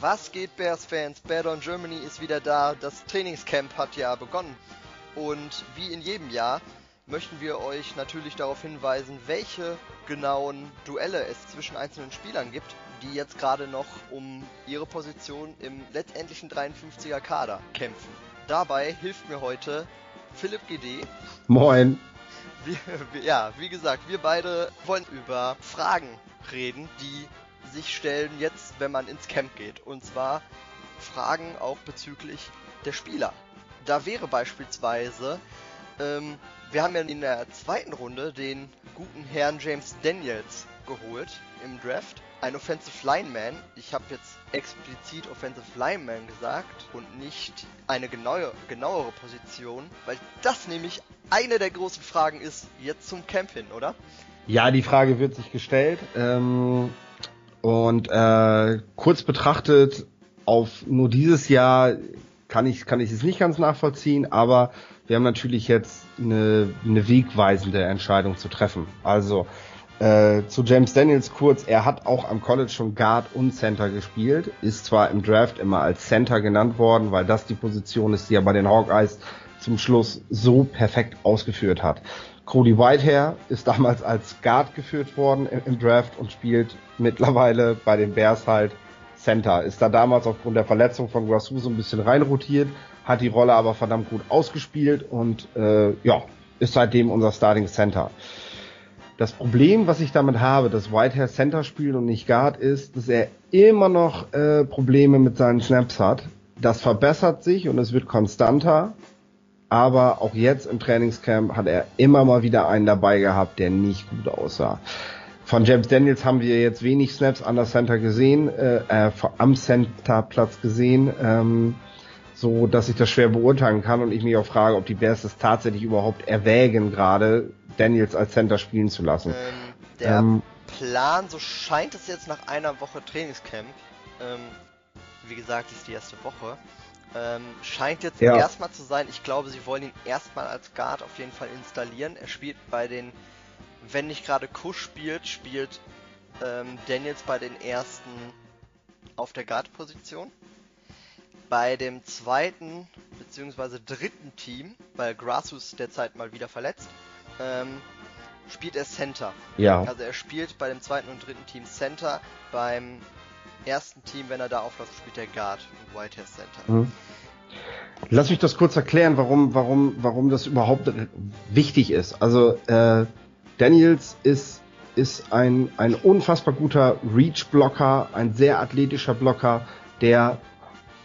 Was geht, Bears-Fans? Bear Down Germany ist wieder da. Das Trainingscamp hat ja begonnen. Und wie in jedem Jahr möchten wir euch natürlich darauf hinweisen, welche genauen Duelle es zwischen einzelnen Spielern gibt, die jetzt gerade noch um ihre Position im letztendlichen 53er Kader kämpfen. Dabei hilft mir heute Philipp GD. Moin. Wir, ja, wie gesagt, wir beide wollen über Fragen reden, die sich stellen jetzt, wenn man ins Camp geht. Und zwar Fragen auch bezüglich der Spieler. Da wäre beispielsweise, ähm, wir haben ja in der zweiten Runde den guten Herrn James Daniels geholt im Draft. Ein Offensive Lineman. Ich habe jetzt explizit Offensive Lineman gesagt und nicht eine genaue, genauere Position, weil das nämlich eine der großen Fragen ist jetzt zum Camp hin, oder? Ja, die Frage wird sich gestellt. Ähm, und äh, kurz betrachtet, auf nur dieses Jahr kann ich, kann ich es nicht ganz nachvollziehen, aber wir haben natürlich jetzt eine, eine wegweisende Entscheidung zu treffen. Also äh, zu James Daniels kurz, er hat auch am College schon Guard und Center gespielt, ist zwar im Draft immer als Center genannt worden, weil das die Position ist, die er bei den Hawkeyes zum Schluss so perfekt ausgeführt hat. Cody Whitehair ist damals als Guard geführt worden im, im Draft und spielt mittlerweile bei den Bears halt Center. Ist da damals aufgrund der Verletzung von Grasu so ein bisschen reinrotiert, hat die Rolle aber verdammt gut ausgespielt und äh, ja, ist seitdem unser Starting Center. Das Problem, was ich damit habe, dass Whitehair Center spielt und nicht Guard, ist, dass er immer noch äh, Probleme mit seinen Snaps hat. Das verbessert sich und es wird konstanter. Aber auch jetzt im Trainingscamp hat er immer mal wieder einen dabei gehabt, der nicht gut aussah. Von James Daniels haben wir jetzt wenig Snaps an der Center gesehen, äh, äh, am Centerplatz gesehen, ähm, so dass ich das schwer beurteilen kann und ich mich auch frage, ob die Bears es tatsächlich überhaupt erwägen, gerade Daniels als Center spielen zu lassen. Ähm, der ähm, Plan, so scheint es jetzt nach einer Woche Trainingscamp, ähm, wie gesagt, ist die erste Woche, ähm, scheint jetzt ja. erstmal zu sein. Ich glaube, sie wollen ihn erstmal als Guard auf jeden Fall installieren. Er spielt bei den, wenn nicht gerade Kusch spielt, spielt ähm, Daniels bei den ersten auf der Guard-Position. Bei dem zweiten bzw. dritten Team, weil Grassus derzeit mal wieder verletzt, ähm, spielt er Center. Ja. Also er spielt bei dem zweiten und dritten Team Center. Beim ersten Team, wenn er da aufläuft, spielt er Guard und Whitehair Center. Mhm. Lass mich das kurz erklären, warum, warum, warum das überhaupt wichtig ist. Also äh, Daniels ist, ist ein, ein unfassbar guter Reach-Blocker, ein sehr athletischer Blocker, der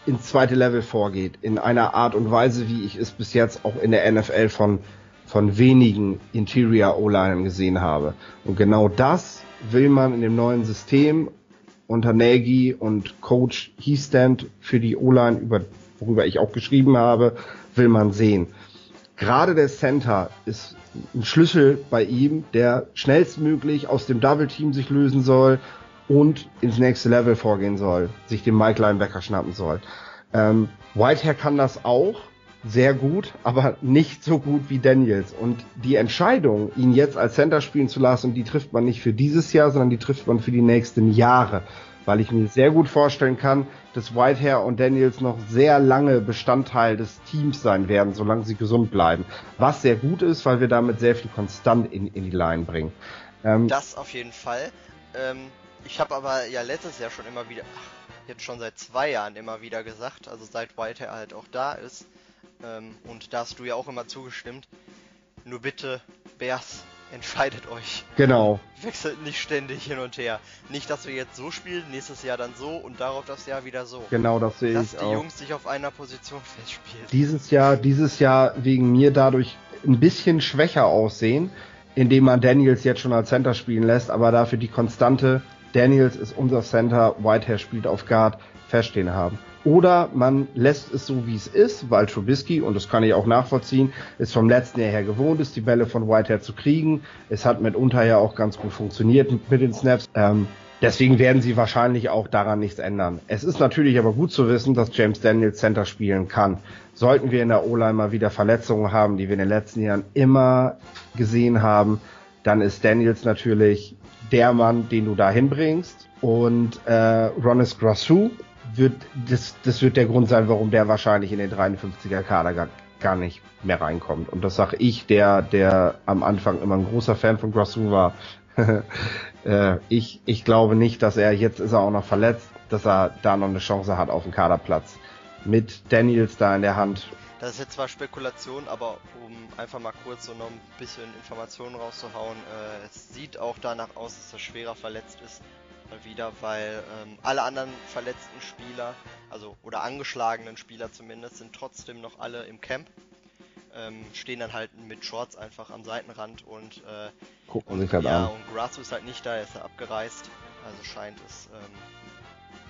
ins zweite Level vorgeht, in einer Art und Weise, wie ich es bis jetzt auch in der NFL von, von wenigen Interior O-Linern gesehen habe. Und genau das will man in dem neuen System unter Nagy und Coach Heastand für die O-Line, über, worüber ich auch geschrieben habe, will man sehen. Gerade der Center ist ein Schlüssel bei ihm, der schnellstmöglich aus dem Double Team sich lösen soll und ins nächste Level vorgehen soll, sich den Mike Linebacker schnappen soll. Ähm, Whitehair kann das auch, sehr gut, aber nicht so gut wie Daniels. Und die Entscheidung, ihn jetzt als Center spielen zu lassen, die trifft man nicht für dieses Jahr, sondern die trifft man für die nächsten Jahre. Weil ich mir sehr gut vorstellen kann, dass Whitehair und Daniels noch sehr lange Bestandteil des Teams sein werden, solange sie gesund bleiben. Was sehr gut ist, weil wir damit sehr viel Konstant in, in die Line bringen. Ähm, das auf jeden Fall. Ähm, ich habe aber ja letztes Jahr schon immer wieder, ach, jetzt schon seit zwei Jahren immer wieder gesagt, also seit Whitehair halt auch da ist, ähm, und da hast du ja auch immer zugestimmt. Nur bitte, Bears, entscheidet euch. Genau. Wechselt nicht ständig hin und her. Nicht, dass wir jetzt so spielen, nächstes Jahr dann so und darauf das Jahr wieder so. Genau, das sehe Lass ich die Jungs sich auf einer Position festspielen. Dieses Jahr, dieses Jahr wegen mir dadurch ein bisschen schwächer aussehen, indem man Daniels jetzt schon als Center spielen lässt, aber dafür die konstante Daniels ist unser Center, Whitehair spielt auf Guard, feststehen haben. Oder man lässt es so, wie es ist, weil Trubisky, und das kann ich auch nachvollziehen, ist vom letzten Jahr her gewohnt ist, die Bälle von Whitehead zu kriegen. Es hat mitunter ja auch ganz gut funktioniert mit den Snaps. Ähm, deswegen werden sie wahrscheinlich auch daran nichts ändern. Es ist natürlich aber gut zu wissen, dass James Daniels Center spielen kann. Sollten wir in der O-Line mal wieder Verletzungen haben, die wir in den letzten Jahren immer gesehen haben, dann ist Daniels natürlich der Mann, den du da hinbringst. Und äh, Ronis Grasu wird, das, das wird der Grund sein, warum der wahrscheinlich in den 53er Kader gar, gar nicht mehr reinkommt. Und das sage ich, der, der am Anfang immer ein großer Fan von Grassou war. äh, ich, ich glaube nicht, dass er, jetzt ist er auch noch verletzt, dass er da noch eine Chance hat auf den Kaderplatz. Mit Daniels da in der Hand. Das ist jetzt zwar Spekulation, aber um einfach mal kurz so noch ein bisschen Informationen rauszuhauen, äh, es sieht auch danach aus, dass er schwerer verletzt ist wieder, weil ähm, alle anderen verletzten Spieler, also oder angeschlagenen Spieler zumindest, sind trotzdem noch alle im Camp. Ähm, stehen dann halt mit Shorts einfach am Seitenrand und äh, gucken sich halt ja, an. und Grasso ist halt nicht da, er ist abgereist. Also scheint es, ähm,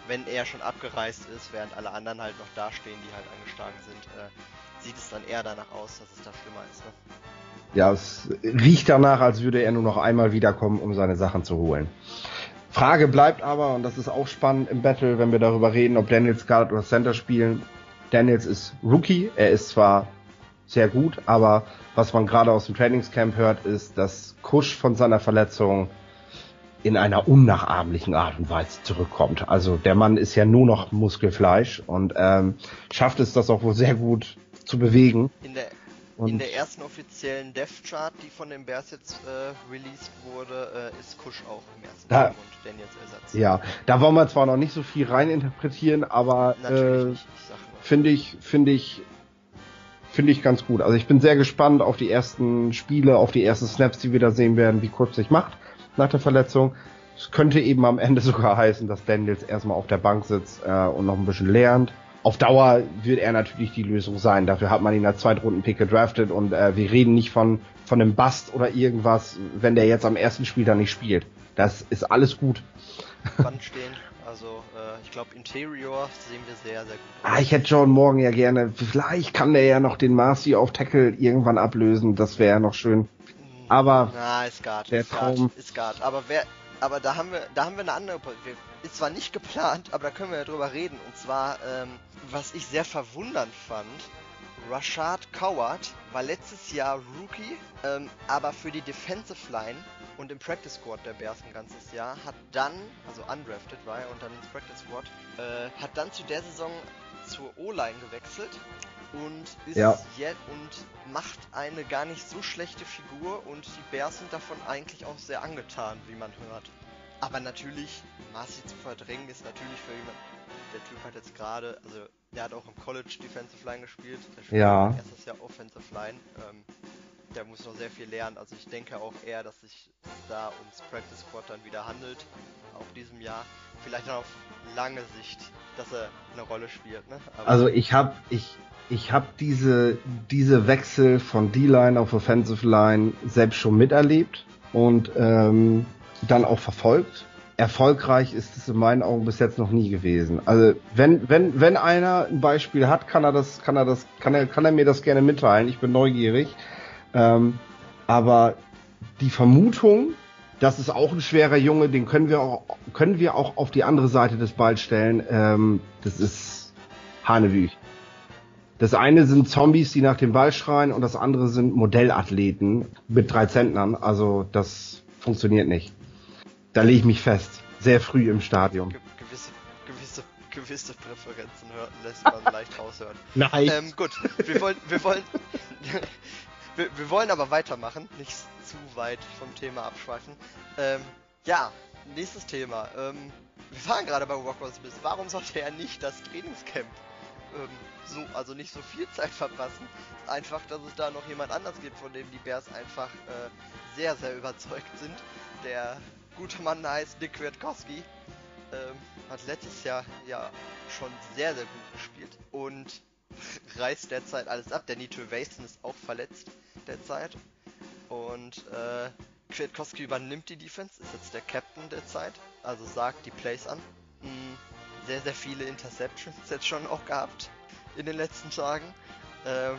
wenn er schon abgereist ist, während alle anderen halt noch dastehen, die halt angeschlagen sind, äh, sieht es dann eher danach aus, dass es da schlimmer ist. Ne? Ja, es riecht danach, als würde er nur noch einmal wiederkommen, um seine Sachen zu holen. Frage bleibt aber, und das ist auch spannend im Battle, wenn wir darüber reden, ob Daniels Guard oder Center spielen. Daniels ist Rookie, er ist zwar sehr gut, aber was man gerade aus dem Trainingscamp hört, ist, dass Kusch von seiner Verletzung in einer unnachahmlichen Art und Weise zurückkommt. Also der Mann ist ja nur noch Muskelfleisch und ähm, schafft es das auch wohl sehr gut zu bewegen. In der und in der ersten offiziellen Dev-Chart, die von den Bears jetzt äh, released wurde, äh, ist Kusch auch im ersten da, und Daniels Ersatz. Ja, da wollen wir zwar noch nicht so viel reininterpretieren, aber äh, finde ich, finde ich, finde ich ganz gut. Also ich bin sehr gespannt auf die ersten Spiele, auf die ersten Snaps, die wir da sehen werden, wie kurz sich macht nach der Verletzung. Es könnte eben am Ende sogar heißen, dass Daniels erstmal auf der Bank sitzt äh, und noch ein bisschen lernt auf Dauer wird er natürlich die Lösung sein. Dafür hat man ihn als Zweitrunden-Pick gedraftet und äh, wir reden nicht von, von einem Bust oder irgendwas, wenn der jetzt am ersten Spiel dann nicht spielt. Das ist alles gut. Spannend stehen. Also äh, ich glaube Interior sehen wir sehr, sehr gut. Ah, ich hätte John Morgan ja gerne. Vielleicht kann der ja noch den Marcy auf Tackle irgendwann ablösen. Das wäre ja noch schön. Hm, Aber Na, ist Guard, der ist Traum. Guard, ist Guard. Aber wer, aber da haben wir, da haben wir eine andere. Wir, ist zwar nicht geplant, aber da können wir ja drüber reden. Und zwar ähm, was ich sehr verwundernd fand, Rashad Coward war letztes Jahr Rookie, ähm, aber für die Defensive Line und im Practice Squad der Bears ein ganzes Jahr, hat dann, also undrafted war er und dann ins Practice Squad, äh, hat dann zu der Saison zur O-Line gewechselt und ist ja. jetzt und macht eine gar nicht so schlechte Figur und die Bears sind davon eigentlich auch sehr angetan, wie man hört. Aber natürlich, Marcy zu verdrängen ist natürlich für jemanden, der Typ hat jetzt gerade, also der hat auch im College Defensive Line gespielt, der spielt ja. erstes Jahr Offensive Line. Ähm, der muss noch sehr viel lernen. Also ich denke auch eher, dass sich da ums Practice Squad dann wieder handelt, auch diesem Jahr. Vielleicht auch auf lange Sicht, dass er eine Rolle spielt. Ne? also ich habe ich ich habe diese diese Wechsel von D-Line auf Offensive Line selbst schon miterlebt und ähm, dann auch verfolgt erfolgreich ist es in meinen Augen bis jetzt noch nie gewesen. Also wenn wenn wenn einer ein Beispiel hat, kann er das kann er das kann er kann er mir das gerne mitteilen. Ich bin neugierig. Ähm, aber die Vermutung, das ist auch ein schwerer Junge, den können wir auch können wir auch auf die andere Seite des Balls stellen. Ähm, das ist Hanewüch. Das eine sind Zombies, die nach dem Ball schreien, und das andere sind Modellathleten mit drei Zentnern. Also das funktioniert nicht. Da lege ich mich fest. Sehr früh im Stadium. Ge gewisse, gewisse, gewisse Präferenzen hör, lässt man leicht raushören. Nein. Ähm, gut, wir wollen, wir wollen, wir, wir, wollen aber weitermachen, nicht zu weit vom Thema abschweifen. Ähm, ja, nächstes Thema. Ähm, wir waren gerade bei Rockwell Smith. Warum sollte er nicht das Trainingscamp ähm, so, also nicht so viel Zeit verpassen? Einfach, dass es da noch jemand anders gibt, von dem die Bears einfach äh, sehr, sehr überzeugt sind. Der gute Mann heißt Nick Kwiatkowski. Ähm, hat letztes Jahr ja schon sehr, sehr gut gespielt und reißt derzeit alles ab. Der Nito Wason ist auch verletzt derzeit. Und äh, Kwiatkowski übernimmt die Defense, ist jetzt der Captain derzeit, also sagt die Plays an. Hm, sehr, sehr viele Interceptions jetzt schon auch gehabt in den letzten Tagen. Ähm,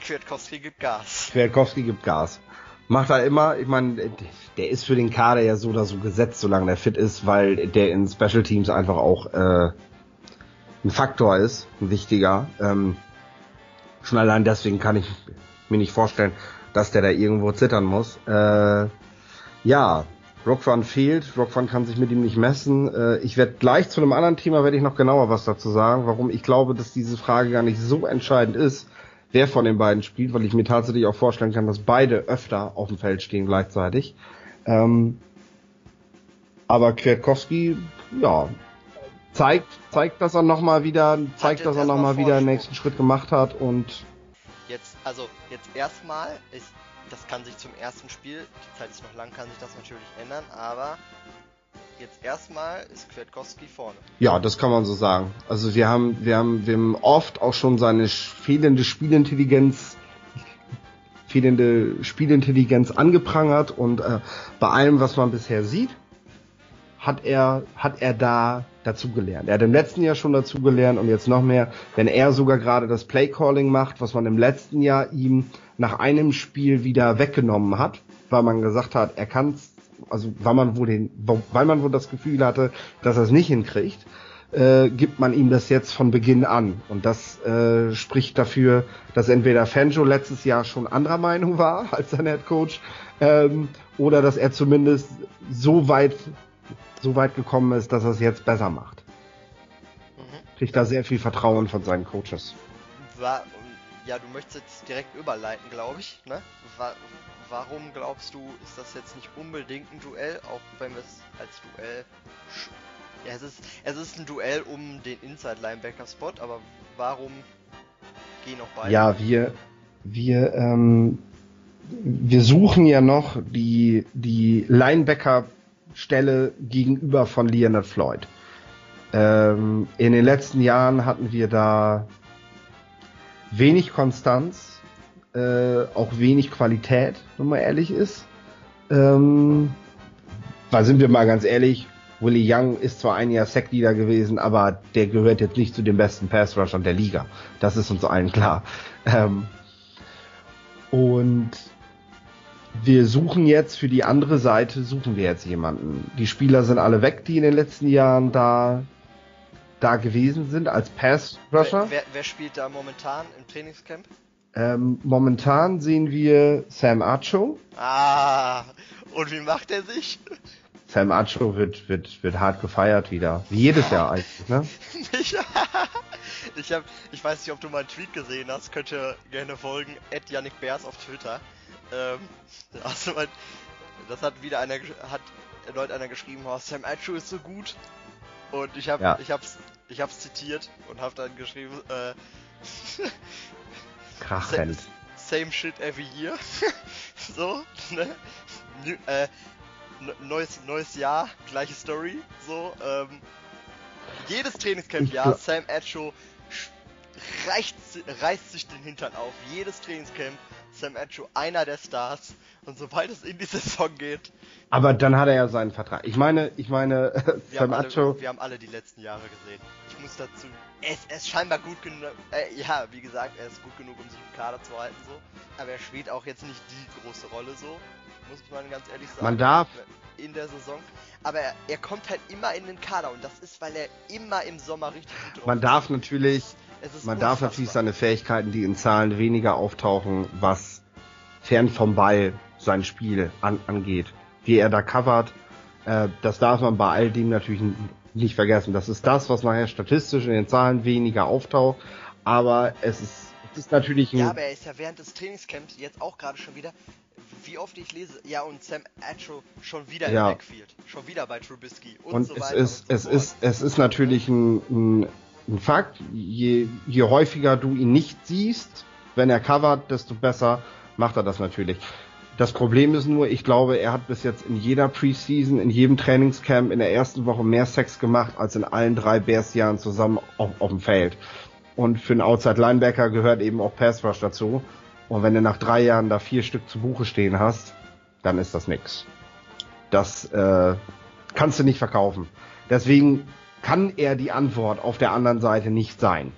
Kwiatkowski gibt Gas. Kwiatkowski gibt Gas macht er immer, ich meine, der ist für den Kader ja so oder so gesetzt, solange der fit ist, weil der in Special Teams einfach auch äh, ein Faktor ist, ein wichtiger. Ähm, schon allein deswegen kann ich mir nicht vorstellen, dass der da irgendwo zittern muss. Äh, ja, Rockfan fehlt, Rockfan kann sich mit ihm nicht messen. Äh, ich werde gleich zu einem anderen Thema werde ich noch genauer was dazu sagen, warum ich glaube, dass diese Frage gar nicht so entscheidend ist, wer von den beiden spielt, weil ich mir tatsächlich auch vorstellen kann, dass beide öfter auf dem Feld stehen gleichzeitig. Ähm, aber Kwiatkowski, ja, zeigt, zeigt, dass er nochmal wieder, zeigt, dass er nochmal wieder einen nächsten Schritt gemacht hat und also jetzt erstmal ist, das kann sich zum ersten Spiel, die Zeit ist noch lang, kann sich das natürlich ändern, aber jetzt erstmal ist Kwiatkowski vorne. Ja, das kann man so sagen. Also wir haben, wir haben, wir haben oft auch schon seine fehlende Spielintelligenz fehlende Spielintelligenz angeprangert und äh, bei allem, was man bisher sieht, hat er, hat er da dazugelernt. Er hat im letzten Jahr schon dazugelernt und jetzt noch mehr, wenn er sogar gerade das Playcalling macht, was man im letzten Jahr ihm nach einem Spiel wieder weggenommen hat, weil man gesagt hat, er kann also weil man wohl den, weil man wohl das Gefühl hatte, dass er es nicht hinkriegt, äh, gibt man ihm das jetzt von Beginn an. Und das äh, spricht dafür, dass entweder Fanjo letztes Jahr schon anderer Meinung war als sein Head Coach, ähm, oder dass er zumindest so weit so weit gekommen ist, dass er es jetzt besser macht. Mhm. Kriegt da sehr viel Vertrauen von seinen Coaches. War, ja, du möchtest jetzt direkt überleiten, glaube ich. Ne? War, warum glaubst du, ist das jetzt nicht unbedingt ein Duell, auch wenn wir es als Duell. Ja, es ist, es ist ein Duell um den Inside-Linebacker-Spot, aber warum gehen noch beide? Ja, wir, wir, ähm, wir suchen ja noch die, die Linebacker Stelle gegenüber von Leonard Floyd. Ähm, in den letzten Jahren hatten wir da wenig Konstanz, äh, auch wenig Qualität, wenn man ehrlich ist. Ähm, weil sind wir mal ganz ehrlich, Willie Young ist zwar ein Jahr Sackleader gewesen, aber der gehört jetzt nicht zu den besten Pass-Rushern der Liga. Das ist uns allen klar. Ähm, und wir suchen jetzt für die andere Seite, suchen wir jetzt jemanden. Die Spieler sind alle weg, die in den letzten Jahren da, da gewesen sind als Pass-Rusher. Wer, wer, wer, spielt da momentan im Trainingscamp? Ähm, momentan sehen wir Sam Acho. Ah, und wie macht er sich? Sam Acho wird, wird, wird hart gefeiert wieder. Wie jedes Jahr eigentlich, ne? ich, ich, hab, ich weiß nicht, ob du meinen Tweet gesehen hast, könnt ihr gerne folgen, at Yannick Bears auf Twitter. Ähm, also mein, das hat wieder einer hat erneut einer geschrieben, oh, Sam Achu ist so gut. Und ich habe ja. ich hab's ich hab's zitiert und habe dann geschrieben, äh, Krachend. Same shit every year. so, ne? New, äh, neues, neues Jahr, gleiche Story. So, ähm, jedes Trainingscamp, ja, Sam Acho reicht, reißt sich den Hintern auf. Jedes Trainingscamp Sam Acho einer der Stars. Und sobald es in die Saison geht. Aber dann hat er ja seinen Vertrag. Ich meine, ich meine, wir Sam Acho. Wir haben alle die letzten Jahre gesehen. Ich muss dazu. Er ist, er ist scheinbar gut genug. Äh, ja, wie gesagt, er ist gut genug, um sich im Kader zu halten, so. Aber er spielt auch jetzt nicht die große Rolle, so. Muss man ganz ehrlich sagen. Man darf. In der Saison. Aber er, er kommt halt immer in den Kader und das ist, weil er immer im Sommer richtig gut drauf Man darf natürlich man darf natürlich seine Fähigkeiten, die in Zahlen weniger auftauchen, was fern vom Ball sein Spiel an, angeht. Wie er da covert, äh, das darf man bei all dem natürlich nicht vergessen. Das ist das, was nachher statistisch in den Zahlen weniger auftaucht, aber es ist, es ist natürlich ein... Ja, aber er ist ja während des Trainingscamps jetzt auch gerade schon wieder wie oft ich lese, ja und Sam Atro schon wieder ja. im Backfield, schon wieder bei Trubisky und, und so weiter. Es ist, und so es ist, es ist natürlich ein, ein ein Fakt. Je, je häufiger du ihn nicht siehst, wenn er covert, desto besser macht er das natürlich. Das Problem ist nur, ich glaube, er hat bis jetzt in jeder Preseason, in jedem Trainingscamp in der ersten Woche mehr Sex gemacht als in allen drei Bears-Jahren zusammen auf, auf, dem Feld. Und für einen Outside Linebacker gehört eben auch Pass Rush dazu. Und wenn du nach drei Jahren da vier Stück zu Buche stehen hast, dann ist das nix. Das äh, kannst du nicht verkaufen. Deswegen kann er die Antwort auf der anderen Seite nicht sein.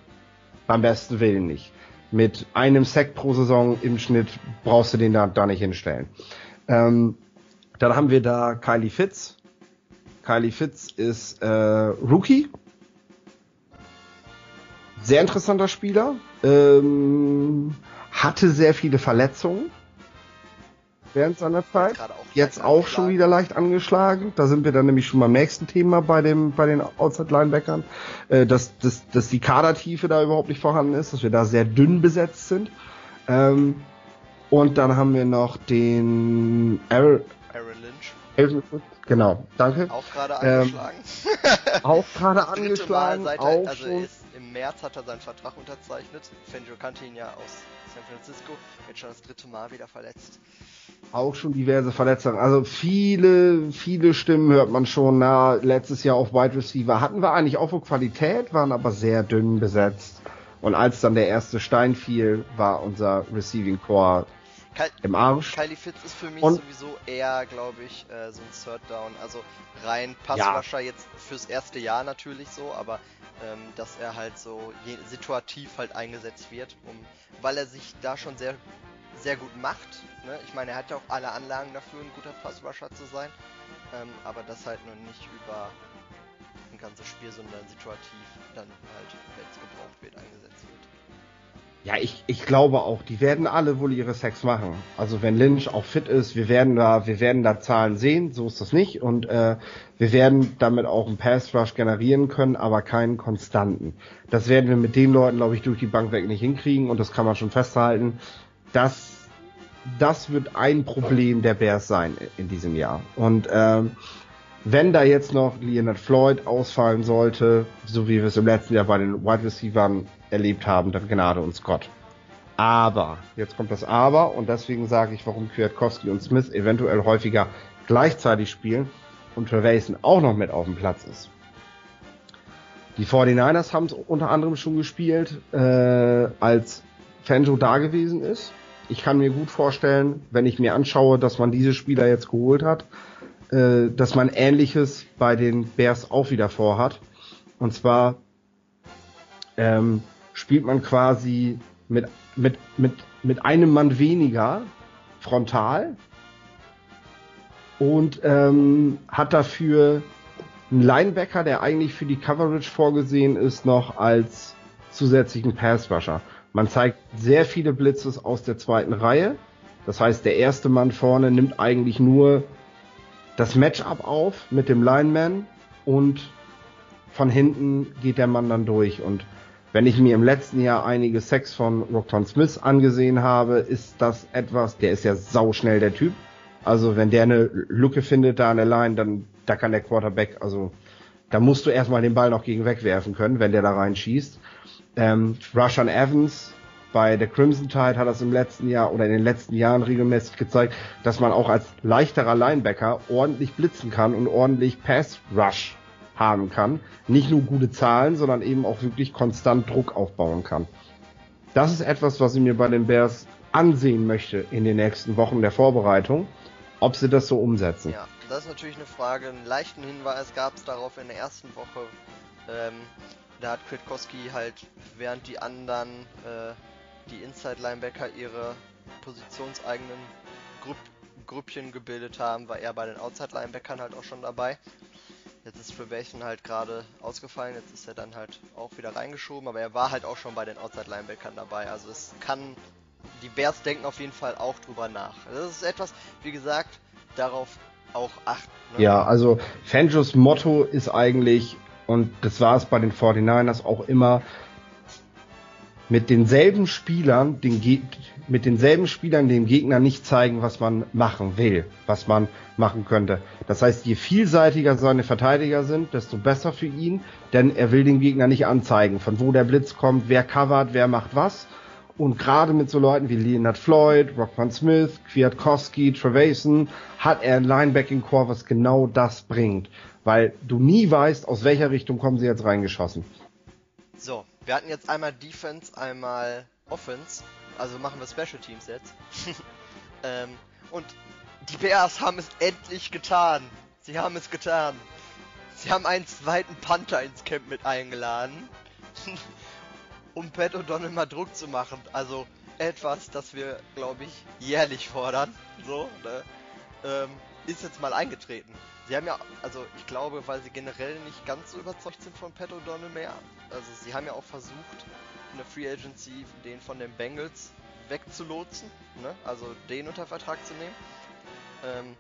Beim besten Willen nicht. Mit einem Sack pro Saison im Schnitt brauchst du den da, da nicht hinstellen. Ähm, dann haben wir da Kylie Fitz. Kylie Fitz ist äh, Rookie. Sehr interessanter Spieler. Ähm, hatte sehr viele Verletzungen während seiner Zeit. Jetzt auch schon wieder leicht angeschlagen. Da sind wir dann nämlich schon beim nächsten Thema bei dem bei den Outside Linebackern, äh, dass, dass, dass die Kadertiefe da überhaupt nicht vorhanden ist, dass wir da sehr dünn besetzt sind. Ähm, und dann haben wir noch den Aaron, Aaron Lynch. Genau, danke. Auch gerade ähm, angeschlagen. Ähm, auch gerade angeschlagen. Seit, auch also schon. Im März hat er seinen Vertrag unterzeichnet. Fangio kannte ihn ja aus San Francisco. Jetzt schon das dritte Mal wieder verletzt. Auch schon diverse Verletzungen. Also viele, viele Stimmen hört man schon. Na, letztes Jahr auf Wide Receiver hatten wir eigentlich auch Qualität, waren aber sehr dünn besetzt. Und als dann der erste Stein fiel, war unser Receiving Core Ky im Arsch. Kylie Fitz ist für mich und sowieso eher, glaube ich, äh, so ein Third Down. Also rein Passwascher ja. jetzt fürs erste Jahr natürlich so, aber ähm, dass er halt so situativ halt eingesetzt wird, um, weil er sich da schon sehr, sehr gut macht. Ne? Ich meine, er hat ja auch alle Anlagen dafür, ein guter Passwascher zu sein, ähm, aber das halt nur nicht über ein ganzes Spiel, sondern situativ dann halt, wenn es gebraucht wird, eingesetzt wird. Ja, ich, ich glaube auch, die werden alle wohl ihre Sex machen. Also wenn Lynch auch fit ist, wir werden da, wir werden da Zahlen sehen, so ist das nicht. Und äh, wir werden damit auch einen Pass Rush generieren können, aber keinen konstanten. Das werden wir mit den Leuten, glaube ich, durch die Bank weg nicht hinkriegen und das kann man schon festhalten. Das, das wird ein Problem der Bears sein in diesem Jahr. Und ähm, wenn da jetzt noch Leonard Floyd ausfallen sollte, so wie wir es im letzten Jahr bei den Wide Receivers erlebt haben, dann Gnade uns Gott. Aber, jetzt kommt das Aber und deswegen sage ich, warum Kwiatkowski und Smith eventuell häufiger gleichzeitig spielen und Trevason auch noch mit auf dem Platz ist. Die 49ers haben es unter anderem schon gespielt, äh, als Fanjo da gewesen ist. Ich kann mir gut vorstellen, wenn ich mir anschaue, dass man diese Spieler jetzt geholt hat, äh, dass man Ähnliches bei den Bears auch wieder vorhat. Und zwar ähm, spielt man quasi mit, mit, mit, mit einem Mann weniger frontal und ähm, hat dafür einen Linebacker, der eigentlich für die Coverage vorgesehen ist, noch als zusätzlichen Passrusher. Man zeigt sehr viele Blitzes aus der zweiten Reihe. Das heißt, der erste Mann vorne nimmt eigentlich nur das Matchup auf mit dem Lineman und von hinten geht der Mann dann durch. Und wenn ich mir im letzten Jahr einige Sex von Rockton Smith angesehen habe, ist das etwas, der ist ja sauschnell der Typ. Also wenn der eine Lücke findet da an der Line, dann da kann der Quarterback, also da musst du erstmal den Ball noch gegen wegwerfen können, wenn der da reinschießt. Ähm, Rushan Evans bei der Crimson Tide hat das im letzten Jahr oder in den letzten Jahren regelmäßig gezeigt, dass man auch als leichterer Linebacker ordentlich blitzen kann und ordentlich Pass Rush haben kann. Nicht nur gute Zahlen, sondern eben auch wirklich konstant Druck aufbauen kann. Das ist etwas, was ich mir bei den Bears ansehen möchte in den nächsten Wochen der Vorbereitung, ob sie das so umsetzen. Ja, das ist natürlich eine Frage. Einen leichten Hinweis gab es darauf in der ersten Woche. Ähm, da hat Kwiatkowski halt, während die anderen äh, die Inside-Linebacker ihre positionseigenen Grupp Grüppchen gebildet haben, war er bei den Outside-Linebackern halt auch schon dabei. Jetzt ist Trevathan halt gerade ausgefallen, jetzt ist er dann halt auch wieder reingeschoben, aber er war halt auch schon bei den Outside-Linebackern dabei. Also es kann, die Bears denken auf jeden Fall auch drüber nach. Das ist etwas, wie gesagt, darauf auch achten. Ne? Ja, also Fangos Motto ist eigentlich, und das war es bei den 49ers auch immer, mit denselben Spielern den Ge mit denselben Spielern dem Gegner nicht zeigen, was man machen will, was man machen könnte. Das heißt, je vielseitiger seine Verteidiger sind, desto besser für ihn, denn er will den Gegner nicht anzeigen, von wo der Blitz kommt, wer covert, wer macht was. Und gerade mit so Leuten wie Leonard Floyd, Rockman Smith, Kwiatkowski, Trevason hat er ein Linebacking-Core, was genau das bringt. Weil du nie weißt, aus welcher Richtung kommen sie jetzt reingeschossen. So, wir hatten jetzt einmal Defense, einmal Offense. Also machen wir Special Teams jetzt. ähm, und die Bears haben es endlich getan. Sie haben es getan. Sie haben einen zweiten Panther ins Camp mit eingeladen. um Pat O'Donnell mal Druck zu machen. Also etwas, das wir, glaube ich, jährlich fordern. So, ne? ähm, ist jetzt mal eingetreten. Sie haben ja, also ich glaube, weil sie generell nicht ganz so überzeugt sind von Pat O'Donnell mehr. Also sie haben ja auch versucht, in der Free Agency den von den Bengals wegzulotsen, ne? also den unter Vertrag zu nehmen. Ähm,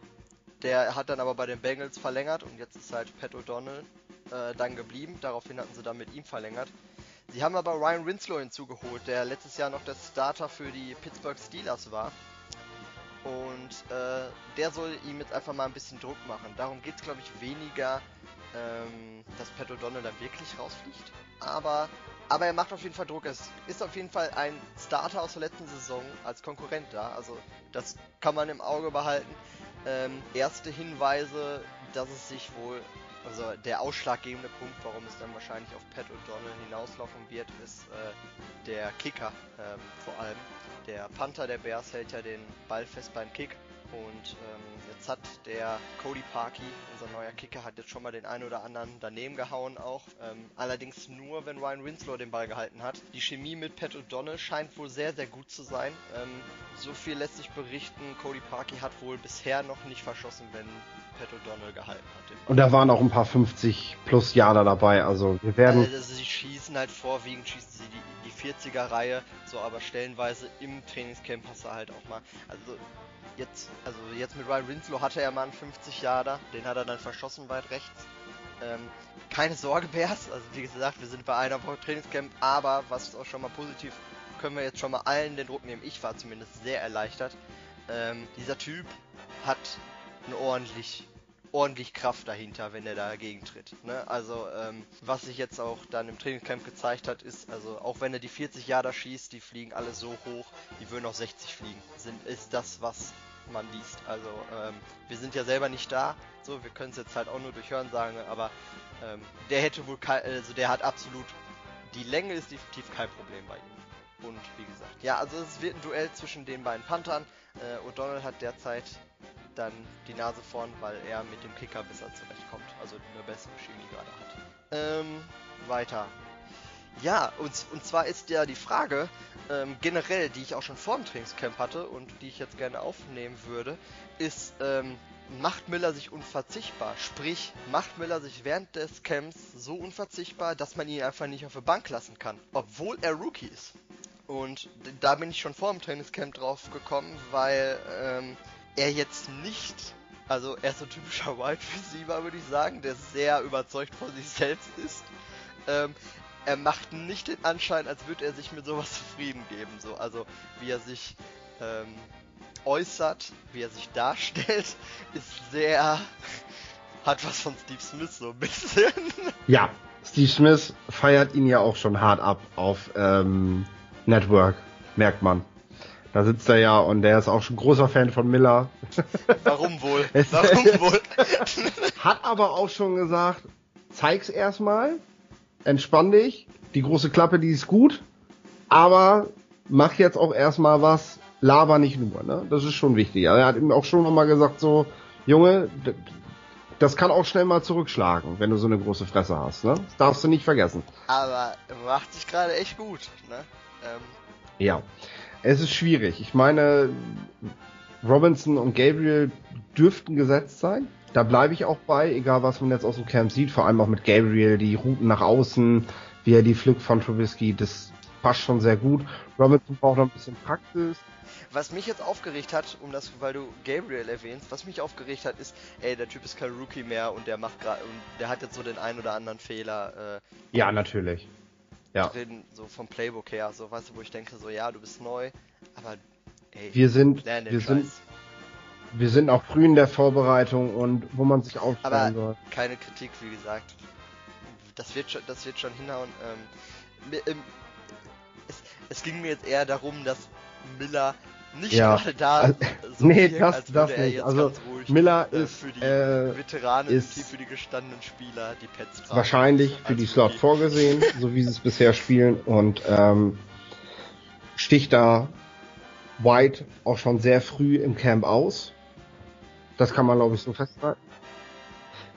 der hat dann aber bei den Bengals verlängert und jetzt ist halt Pat O'Donnell äh, dann geblieben. Daraufhin hatten sie dann mit ihm verlängert. Sie haben aber Ryan Winslow hinzugeholt, der letztes Jahr noch der Starter für die Pittsburgh Steelers war. Und der soll ihm jetzt einfach mal ein bisschen Druck machen. Darum geht es, glaube ich, weniger, ähm, dass Pat O'Donnell dann wirklich rausfliegt. Aber, aber er macht auf jeden Fall Druck. Es ist auf jeden Fall ein Starter aus der letzten Saison als Konkurrent da. Also das kann man im Auge behalten. Ähm, erste Hinweise, dass es sich wohl, also der ausschlaggebende Punkt, warum es dann wahrscheinlich auf Pat O'Donnell hinauslaufen wird, ist äh, der Kicker ähm, vor allem. Der Panther der Bears hält ja den Ball fest beim Kick und ähm, jetzt hat der Cody Parkey, unser neuer Kicker, hat jetzt schon mal den einen oder anderen daneben gehauen auch. Ähm, allerdings nur, wenn Ryan Winslow den Ball gehalten hat. Die Chemie mit Pat O'Donnell scheint wohl sehr, sehr gut zu sein. Ähm, so viel lässt sich berichten. Cody Parkey hat wohl bisher noch nicht verschossen, wenn Pat O'Donnell gehalten hat. Und da waren auch ein paar 50 plus Jahre dabei. Also wir werden. Also sie schießen halt vorwiegend, schießen sie die, die 40er-Reihe, so aber stellenweise im Trainingscamp hast du halt auch mal. Also jetzt, also jetzt mit Ryan Winslow hatte er mal einen 50 Jahre, den hat er dann verschossen weit rechts. Ähm, keine Sorge, Bears, also wie gesagt, wir sind bei einer Woche Trainingscamp, aber was ist auch schon mal positiv, können wir jetzt schon mal allen den Druck nehmen. Ich war zumindest sehr erleichtert. Ähm, dieser Typ hat eine ordentlich, ordentlich Kraft dahinter, wenn er dagegen tritt. Ne? Also ähm, was sich jetzt auch dann im Trainingscamp gezeigt hat, ist, also auch wenn er die 40 Jahre schießt, die fliegen alle so hoch, die würden auch 60 fliegen. Sind, ist das, was man liest. Also ähm, wir sind ja selber nicht da, so wir können es jetzt halt auch nur durch Hören sagen, aber ähm, der hätte wohl kein, also der hat absolut die Länge ist definitiv kein Problem bei ihm. Und wie gesagt, ja, also es wird ein Duell zwischen den beiden Panthern. Äh, O'Donnell hat derzeit dann die Nase vorn, weil er mit dem Kicker besser zurechtkommt, also eine bessere Chemie gerade hat. Ähm, weiter. Ja, und, und zwar ist ja die Frage, ähm, generell, die ich auch schon vor dem Trainingscamp hatte und die ich jetzt gerne aufnehmen würde, ist, ähm, macht Miller sich unverzichtbar? Sprich, macht Miller sich während des Camps so unverzichtbar, dass man ihn einfach nicht auf der Bank lassen kann, obwohl er Rookie ist? Und da bin ich schon vor dem Trainingscamp drauf gekommen, weil ähm, er jetzt nicht, also er ist so ein typischer Wide Receiver, würde ich sagen, der sehr überzeugt von sich selbst ist. Ähm, er macht nicht den Anschein, als würde er sich mit sowas zufrieden geben. So, also wie er sich ähm, äußert, wie er sich darstellt, ist sehr hat was von Steve Smith so ein bisschen. Ja, Steve Smith feiert ihn ja auch schon hart ab auf ähm, Network, merkt man. Da sitzt er ja und der ist auch schon großer Fan von Miller. Warum wohl? Warum wohl? Hat aber auch schon gesagt, zeig's erstmal, entspann dich, die große Klappe, die ist gut, aber mach jetzt auch erstmal was, laber nicht nur, ne? Das ist schon wichtig. Also er hat ihm auch schon nochmal gesagt, so, Junge, das kann auch schnell mal zurückschlagen, wenn du so eine große Fresse hast, ne? Das darfst du nicht vergessen. Aber macht sich gerade echt gut, ne? Ähm. Ja. Es ist schwierig. Ich meine, Robinson und Gabriel dürften gesetzt sein. Da bleibe ich auch bei, egal was man jetzt aus dem Camp sieht, vor allem auch mit Gabriel, die Routen nach außen, wie er die pflückt von Trubisky, das passt schon sehr gut. Robinson braucht noch ein bisschen Praxis. Was mich jetzt aufgeregt hat, um das, weil du Gabriel erwähnst, was mich aufgeregt hat, ist, ey, der Typ ist kein Rookie mehr und der macht gerade, und der hat jetzt so den einen oder anderen Fehler. Äh, ja, natürlich. Ja. Drin, so vom Playbook her, so, weißt du, wo ich denke, so, ja, du bist neu, aber, ey, wir sind, wir sind, wir sind auch früh in der Vorbereitung und wo man sich aufstellen aber soll. keine Kritik, wie gesagt. Das wird schon, das wird schon hinhauen. Ähm, ähm, es, es ging mir jetzt eher darum, dass Miller nicht Ja. gerade da Also, so nee, wirkt, das- als das er nicht. jetzt Also, ganz ruhig Miller äh, ist, für die äh, Veteranen, ist die für die gestandenen Spieler die Pets tragen. wahrscheinlich für die Slot Rookie. vorgesehen, so wie sie es bisher spielen und ähm, sticht da White auch schon sehr früh im Camp aus. Das kann man glaube ich so festhalten.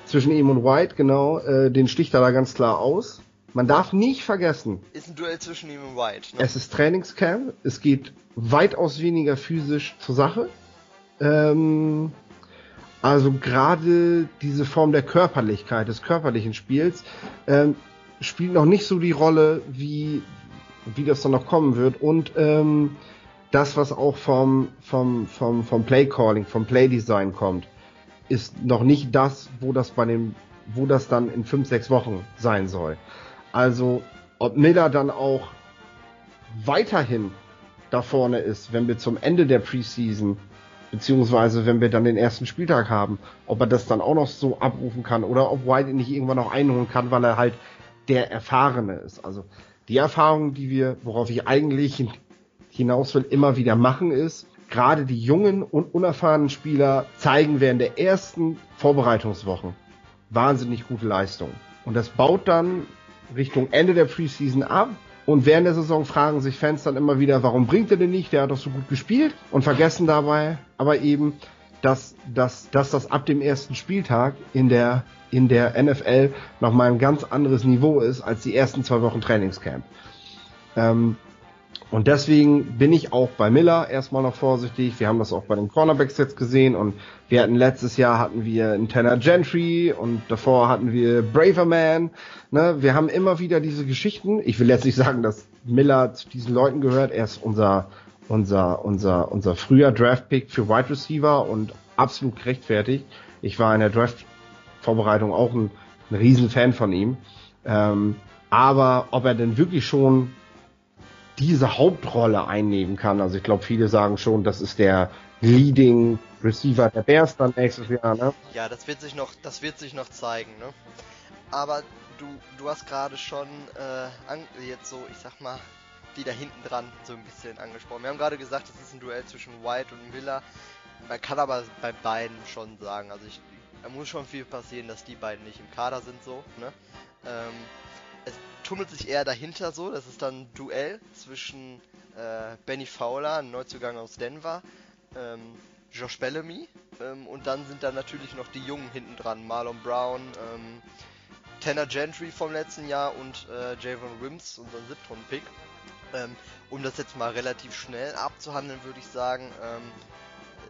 Zwischen ihm und White, genau, äh, den sticht er da ganz klar aus. Man darf nicht vergessen, Ist ein Duell zwischen ihm und White. Ne? es ist Trainingscamp, es geht weitaus weniger physisch zur Sache. Ähm, also gerade diese Form der Körperlichkeit, des körperlichen Spiels, ähm, spielt noch nicht so die Rolle, wie, wie das dann noch kommen wird. Und ähm, das, was auch vom, vom, vom, vom Play Calling, vom Play Design kommt, ist noch nicht das, wo das bei dem, wo das dann in fünf, sechs Wochen sein soll. Also, ob Miller dann auch weiterhin da vorne ist, wenn wir zum Ende der Preseason, beziehungsweise wenn wir dann den ersten Spieltag haben, ob er das dann auch noch so abrufen kann oder ob White ihn nicht irgendwann noch einholen kann, weil er halt der Erfahrene ist. Also die Erfahrung, die wir, worauf ich eigentlich hinaus will, immer wieder machen, ist, gerade die jungen und unerfahrenen Spieler zeigen während der ersten Vorbereitungswochen wahnsinnig gute Leistungen. Und das baut dann Richtung Ende der Preseason ab. Und während der Saison fragen sich Fans dann immer wieder, warum bringt er den nicht? Der hat doch so gut gespielt. Und vergessen dabei aber eben, dass, dass, dass das ab dem ersten Spieltag in der, in der NFL nochmal ein ganz anderes Niveau ist als die ersten zwei Wochen Trainingscamp. Ähm, und deswegen bin ich auch bei Miller erstmal noch vorsichtig. Wir haben das auch bei den Cornerbacks jetzt gesehen und wir hatten letztes Jahr hatten wir einen Tanner Gentry und davor hatten wir Braverman. Ne? Wir haben immer wieder diese Geschichten. Ich will jetzt nicht sagen, dass Miller zu diesen Leuten gehört. Er ist unser unser, unser, unser früher Draft-Pick für Wide Receiver und absolut gerechtfertigt. Ich war in der Draft-Vorbereitung auch ein, ein Riesenfan von ihm. Ähm, aber ob er denn wirklich schon diese Hauptrolle einnehmen kann, also ich glaube, viele sagen schon, das ist der Leading Receiver der Bears dann nächstes Jahr, ne? Ja, das wird sich noch, das wird sich noch zeigen, ne? Aber du, du hast gerade schon äh, jetzt so, ich sag mal, die da hinten dran so ein bisschen angesprochen. Wir haben gerade gesagt, es ist ein Duell zwischen White und Miller. Man kann aber bei beiden schon sagen, also ich, da muss schon viel passieren, dass die beiden nicht im Kader sind so. Ne? Ähm, tummelt sich eher dahinter so, das ist dann ein Duell zwischen äh, Benny Fowler, ein Neuzugang aus Denver, ähm, Josh Bellamy ähm, und dann sind da natürlich noch die Jungen hinten dran, Marlon Brown, ähm, Tanner Gentry vom letzten Jahr und äh, Javon Wims, unseren Siebtrunden-Pick. Ähm, um das jetzt mal relativ schnell abzuhandeln, würde ich sagen, ähm,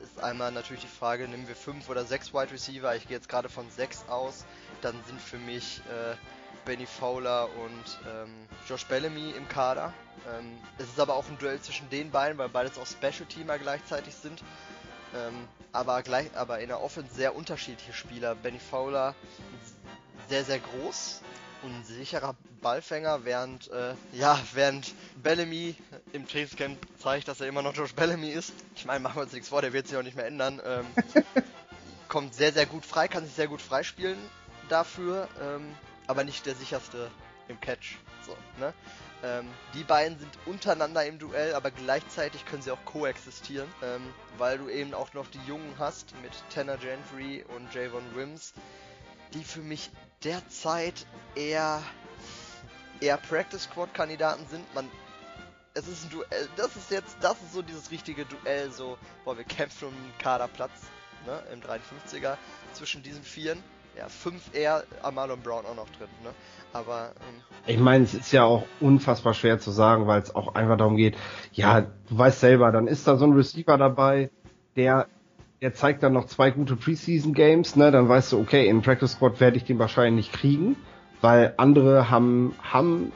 ist einmal natürlich die Frage, nehmen wir fünf oder sechs Wide Receiver? Ich gehe jetzt gerade von sechs aus. Dann sind für mich äh, Benny Fowler und ähm, Josh Bellamy im Kader. Ähm, es ist aber auch ein Duell zwischen den beiden, weil beides auch Special Teamer gleichzeitig sind. Ähm, aber, gleich, aber in der Offense sehr unterschiedliche Spieler. Benny Fowler sehr, sehr groß, und sicherer Ballfänger, während, äh, ja, während Bellamy im Trainingscamp zeigt, dass er immer noch Josh Bellamy ist. Ich meine, machen wir uns nichts vor, der wird sich auch nicht mehr ändern. Ähm, kommt sehr, sehr gut frei, kann sich sehr gut freispielen dafür, ähm, aber nicht der sicherste im Catch. So, ne? Ähm, die beiden sind untereinander im Duell, aber gleichzeitig können sie auch koexistieren, ähm, weil du eben auch noch die Jungen hast mit Tanner Gentry und Javon Wims, die für mich derzeit eher eher Practice Squad Kandidaten sind. Man es ist ein Duell, das ist jetzt das ist so dieses richtige Duell so, wo wir kämpfen um den Kaderplatz, ne, im 53er zwischen diesen Vieren. Ja, fünf eher Marlon Brown auch noch drin, ne? Aber ähm, ich meine, es ist ja auch unfassbar schwer zu sagen, weil es auch einfach darum geht, ja, du weißt selber, dann ist da so ein Receiver dabei, der er zeigt dann noch zwei gute Preseason Games, ne, dann weißt du, okay, in Practice Squad werde ich den wahrscheinlich nicht kriegen, weil andere haben, haben,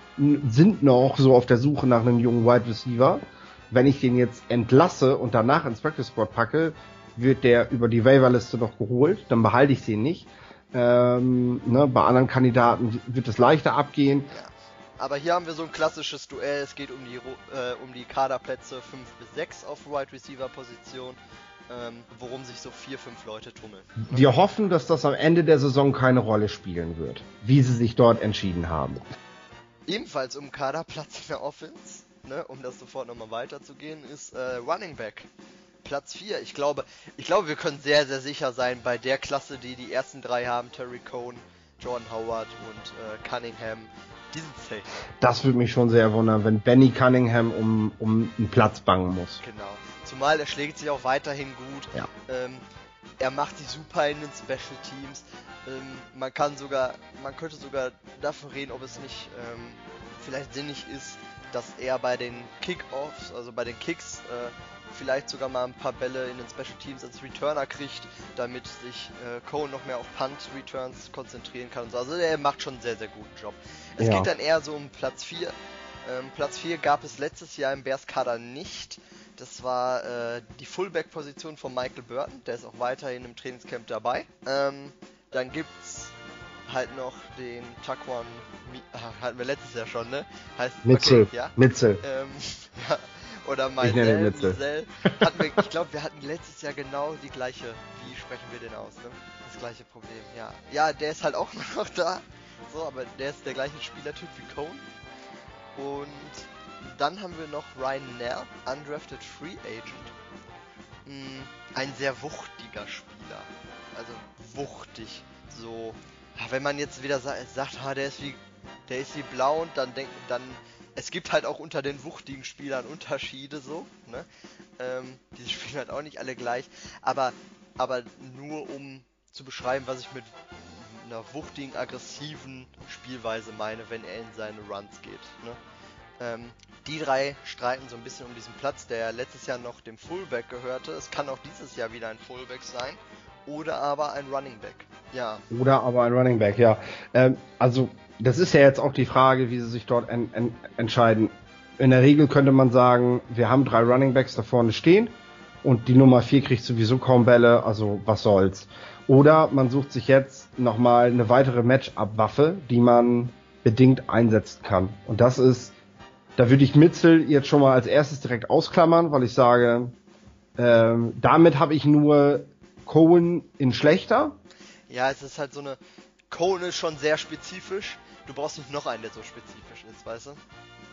sind noch so auf der Suche nach einem jungen Wide Receiver. Wenn ich den jetzt entlasse und danach ins Practice Squad packe, wird der über die Waiverliste noch geholt, dann behalte ich den nicht. Ähm, ne, bei anderen Kandidaten wird es leichter abgehen. Aber hier haben wir so ein klassisches Duell. Es geht um die, äh, um die Kaderplätze 5 bis 6 auf Wide Receiver Position ähm, worum sich so vier, fünf Leute tummeln. Wir hoffen, dass das am Ende der Saison keine Rolle spielen wird, wie sie sich dort entschieden haben. Ebenfalls um Kaderplatz in der Offense, ne, um das sofort nochmal weiterzugehen, ist äh, Running Back. Platz 4. Ich glaube, ich glaube, wir können sehr, sehr sicher sein bei der Klasse, die die ersten drei haben, Terry Cohn, Jordan Howard und äh, Cunningham, die sind safe. Das würde mich schon sehr wundern, wenn Benny Cunningham um, um einen Platz bangen muss. Genau. Zumal er schlägt sich auch weiterhin gut. Ja. Ähm, er macht sich super in den Special Teams. Ähm, man kann sogar, man könnte sogar davon reden, ob es nicht ähm, vielleicht sinnig ist, dass er bei den Kickoffs, also bei den Kicks, äh, vielleicht sogar mal ein paar Bälle in den Special Teams als Returner kriegt, damit sich äh, Cole noch mehr auf Punt Returns konzentrieren kann. Also er macht schon einen sehr, sehr guten Job. Es ja. geht dann eher so um Platz 4 Ähm, Platz 4 gab es letztes Jahr im Bears-Kader nicht. Das war äh, die Fullback-Position von Michael Burton. Der ist auch weiterhin im Trainingscamp dabei. Ähm, dann gibt's halt noch den Taquan, ach, hatten wir letztes Jahr schon, ne? Heißt Mitzel. Okay, ja? Mitzel. Ähm, ja. Oder. Hatten wir, ich glaube, wir hatten letztes Jahr genau die gleiche. Wie sprechen wir den aus, ne? Das gleiche Problem, ja. Ja, der ist halt auch noch da. So, aber der ist der gleiche Spielertyp wie Cone. Und dann haben wir noch Ryan Nell, Undrafted Free Agent. Hm, ein sehr wuchtiger Spieler. Also wuchtig. So, wenn man jetzt wieder sagt, ah, der ist wie, der ist wie blau und dann denkt, dann, es gibt halt auch unter den wuchtigen Spielern Unterschiede so, ne? Ähm, die spielen halt auch nicht alle gleich, aber, aber nur um zu beschreiben, was ich mit einer wuchtigen, aggressiven Spielweise meine, wenn er in seine Runs geht. Ne? Ähm, die drei streiten so ein bisschen um diesen Platz, der letztes Jahr noch dem Fullback gehörte. Es kann auch dieses Jahr wieder ein Fullback sein. Oder aber ein Running Back. Ja. Oder aber ein Running Back, ja. Ähm, also, das ist ja jetzt auch die Frage, wie sie sich dort en en entscheiden. In der Regel könnte man sagen, wir haben drei Running Backs da vorne stehen und die Nummer vier kriegt sowieso kaum Bälle, also was soll's. Oder man sucht sich jetzt nochmal eine weitere Matchup-Waffe, die man bedingt einsetzen kann. Und das ist, da würde ich Mitzel jetzt schon mal als erstes direkt ausklammern, weil ich sage, ähm, damit habe ich nur Cohen in schlechter. Ja, es ist halt so eine. Cohen ist schon sehr spezifisch. Du brauchst nicht noch einen, der so spezifisch ist, weißt du?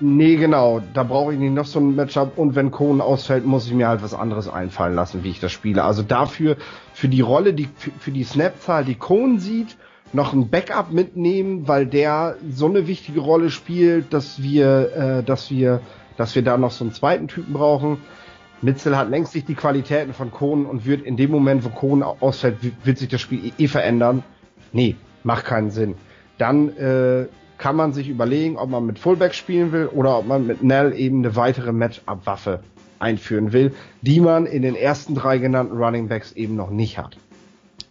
Nee, genau. Da brauche ich nicht noch so ein Matchup. Und wenn Cohen ausfällt, muss ich mir halt was anderes einfallen lassen, wie ich das spiele. Also dafür, für die Rolle, die, für die Snapzahl, die Cohen sieht, noch ein Backup mitnehmen, weil der so eine wichtige Rolle spielt, dass wir, äh, dass wir, dass wir da noch so einen zweiten Typen brauchen. Mitzel hat längst nicht die Qualitäten von Kohn und wird in dem Moment, wo Kohn ausfällt, wird sich das Spiel eh verändern. Nee, macht keinen Sinn. Dann äh, kann man sich überlegen, ob man mit Fullback spielen will oder ob man mit Nell eben eine weitere Matchup-Waffe einführen will, die man in den ersten drei genannten Running Backs eben noch nicht hat.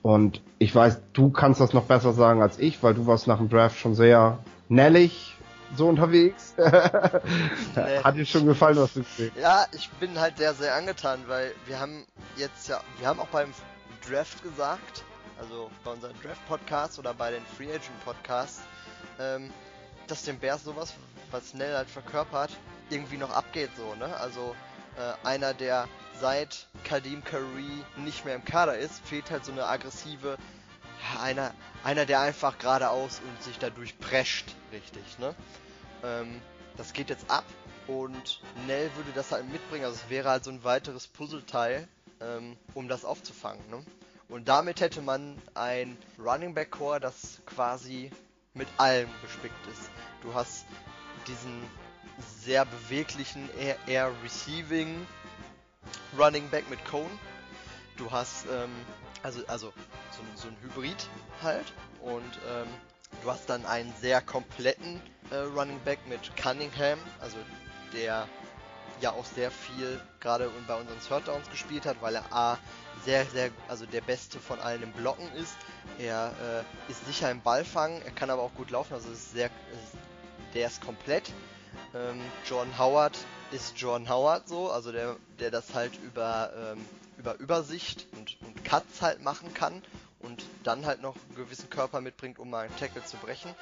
Und ich weiß, du kannst das noch besser sagen als ich, weil du warst nach dem Draft schon sehr nellig so unterwegs. nee. Hat dir schon gefallen, was du gesehen Ja, ich bin halt sehr, sehr angetan, weil wir haben jetzt ja, wir haben auch beim Draft gesagt, also bei unserem Draft-Podcast oder bei den Free Agent-Podcasts, ähm, dass dem Bears sowas, was schnell halt verkörpert, irgendwie noch abgeht so, ne? Also äh, einer, der seit Kadim Curry nicht mehr im Kader ist, fehlt halt so eine aggressive, einer, einer, der einfach geradeaus und sich dadurch prescht, richtig, ne? Ähm, das geht jetzt ab und Nell würde das halt mitbringen, also es wäre halt so ein weiteres Puzzleteil, ähm, um das aufzufangen, ne? Und damit hätte man ein Running Back Core, das quasi mit allem gespickt ist. Du hast diesen sehr beweglichen, eher, eher Receiving Running Back mit Cone. Du hast ähm, also also so, so ein Hybrid halt und ähm, du hast dann einen sehr kompletten äh, Running Back mit Cunningham, also der ja auch sehr viel gerade bei unseren Third Downs gespielt hat, weil er A sehr, sehr, also der Beste von allen im Blocken ist. Er äh, ist sicher im Ballfang, er kann aber auch gut laufen, also ist sehr, ist, der ist komplett. Ähm, John Howard ist John Howard so, also der, der das halt über, ähm, über Übersicht und, und Cuts halt machen kann und dann halt noch einen gewissen Körper mitbringt, um mal einen Tackle zu brechen.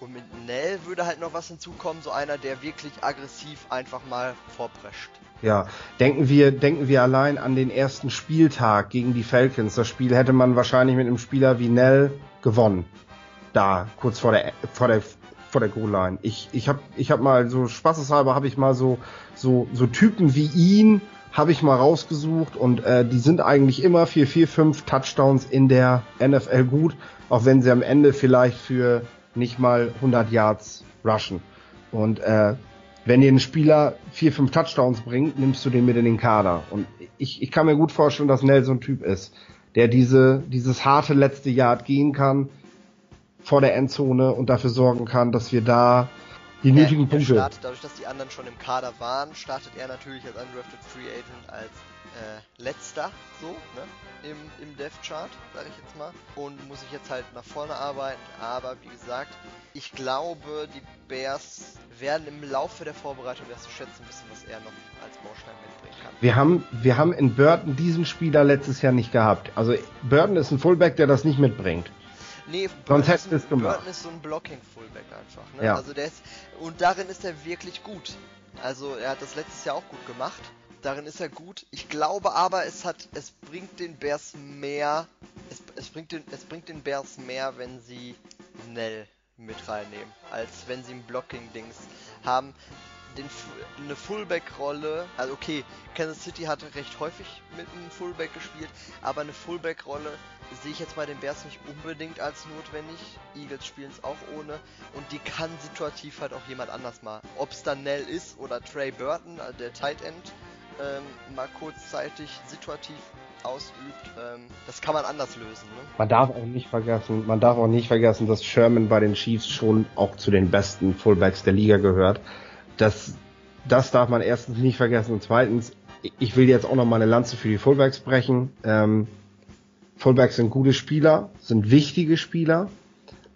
Und mit Nell würde halt noch was hinzukommen, so einer, der wirklich aggressiv einfach mal vorprescht. Ja, denken wir, denken wir allein an den ersten Spieltag gegen die Falcons. Das Spiel hätte man wahrscheinlich mit einem Spieler wie Nell gewonnen. Da, kurz vor der, vor der, vor der Goal-Line. Ich, ich hab, ich hab mal so spaßeshalber habe ich mal so, so, so Typen wie ihn habe ich mal rausgesucht und äh, die sind eigentlich immer für vier, fünf Touchdowns in der NFL gut, auch wenn sie am Ende vielleicht für nicht mal 100 Yards rushen. Und äh, wenn dir ein Spieler vier, fünf Touchdowns bringt, nimmst du den mit in den Kader. Und ich, ich kann mir gut vorstellen, dass Nelson ein Typ ist, der diese, dieses harte letzte Yard gehen kann vor der Endzone und dafür sorgen kann, dass wir da die nötigen er, er Punkte. Startet, dadurch, dass die anderen schon im Kader waren, startet er natürlich als undrafted Free Agent als äh, letzter, so, ne? Im, im Dev-Chart, sage ich jetzt mal. Und muss ich jetzt halt nach vorne arbeiten. Aber wie gesagt, ich glaube, die Bears werden im Laufe der Vorbereitung das zu schätzen wissen, was er noch als Baustein mitbringen kann. Wir haben, wir haben in Burton diesen Spieler letztes Jahr nicht gehabt. Also Burton ist ein Fullback, der das nicht mitbringt. Nee, Sonst hättest du es gemacht. Burton ist so ein Blocking-Fullback einfach. Ne? Ja. Also der ist, und darin ist er wirklich gut. Also er hat das letztes Jahr auch gut gemacht. Darin ist er gut. Ich glaube aber, es hat, es bringt den Bears mehr, es, es bringt den, es bringt den Bears mehr, wenn sie Nell mit reinnehmen, als wenn sie ein Blocking-Dings haben. Den, eine Fullback-Rolle, also okay, Kansas City hat recht häufig mit einem Fullback gespielt, aber eine Fullback-Rolle sehe ich jetzt bei den Bears nicht unbedingt als notwendig. Eagles spielen es auch ohne und die kann situativ halt auch jemand anders mal. Ob es dann Nell ist oder Trey Burton, äh, der Tight End, ähm, mal kurzzeitig situativ ausübt, ähm, das kann man anders lösen. Ne? Man darf auch nicht vergessen, man darf auch nicht vergessen, dass Sherman bei den Chiefs schon auch zu den besten Fullbacks der Liga gehört. Das, das darf man erstens nicht vergessen und zweitens, ich will jetzt auch noch mal eine Lanze für die Fullbacks brechen. Ähm, Fullbacks sind gute Spieler, sind wichtige Spieler,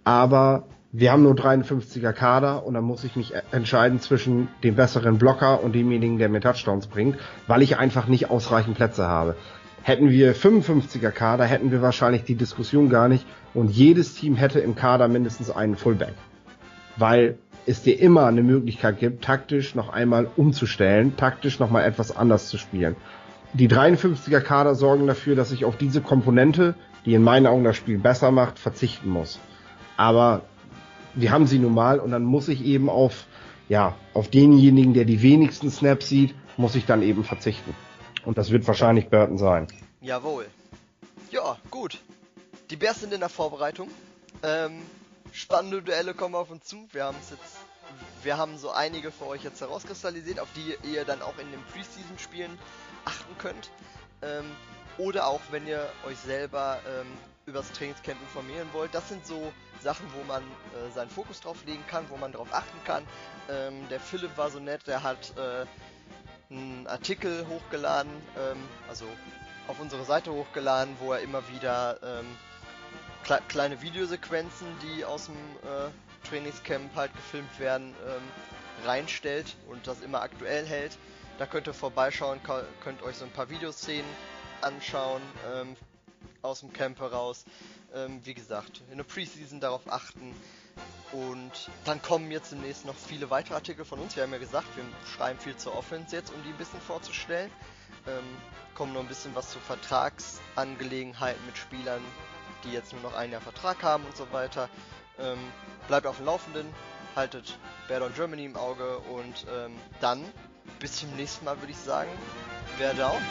aber wir haben nur 53er Kader und dann muss ich mich e- entscheiden zwischen dem besseren Blocker und demjenigen, der mir Touchdowns bringt, weil ich einfach nicht ausreichend Plätze habe. Hätten wir 55er Kader, hätten wir wahrscheinlich die Diskussion gar nicht und jedes Team hätte im Kader mindestens einen Fullback. Weil es dir immer eine Möglichkeit gibt, taktisch noch einmal umzustellen, taktisch noch mal etwas anders zu spielen. Die 53er Kader sorgen dafür, dass ich auf diese Komponente, die in meinen Augen das Spiel besser macht, verzichten muss. Aber wir haben sie nun mal und dann muss ich eben auf, ja, auf denjenigen, der die wenigsten Snaps sieht, muss ich dann eben verzichten. Und das wird wahrscheinlich Burton sein. Jawohl. Ja, gut. Die Bears sind in der Vorbereitung. Ähm, spannende Duelle kommen auf uns zu. Wir haben es jetzt, wir haben so einige für euch jetzt herauskristallisiert, auf die ihr dann auch in den Preseason-Spielen achten könnt. Ähm, oder auch, wenn ihr euch selber ähm, über das Trainingscamp informieren wollt. Das sind so Sachen, wo man äh, seinen Fokus drauf legen kann, wo man drauf achten kann. Ähm, der Philipp war so nett, der hat äh, einen Artikel hochgeladen, ähm, also auf unsere Seite hochgeladen, wo er immer wieder ähm, kle kleine Videosequenzen, die aus dem äh, Trainingscamp halt gefilmt werden, ähm, reinstellt und das immer aktuell hält. Da könnt ihr vorbeischauen, könnt euch so ein paar Videoszenen anschauen ähm, aus dem Camp heraus. Ähm, wie gesagt, in der Preseason darauf achten. Und dann kommen jetzt demnächst noch viele weitere Artikel von uns. Wir haben ja gesagt, wir schreiben viel zur Offense jetzt, um die ein bisschen vorzustellen. Ähm, kommen noch ein bisschen was zu Vertragsangelegenheiten mit Spielern, die jetzt nur noch ein Jahr Vertrag haben und so weiter. Ähm, bleibt auf dem Laufenden, haltet Bad on Germany im Auge und ähm, dann bis zum nächsten Mal würde ich sagen, wer down?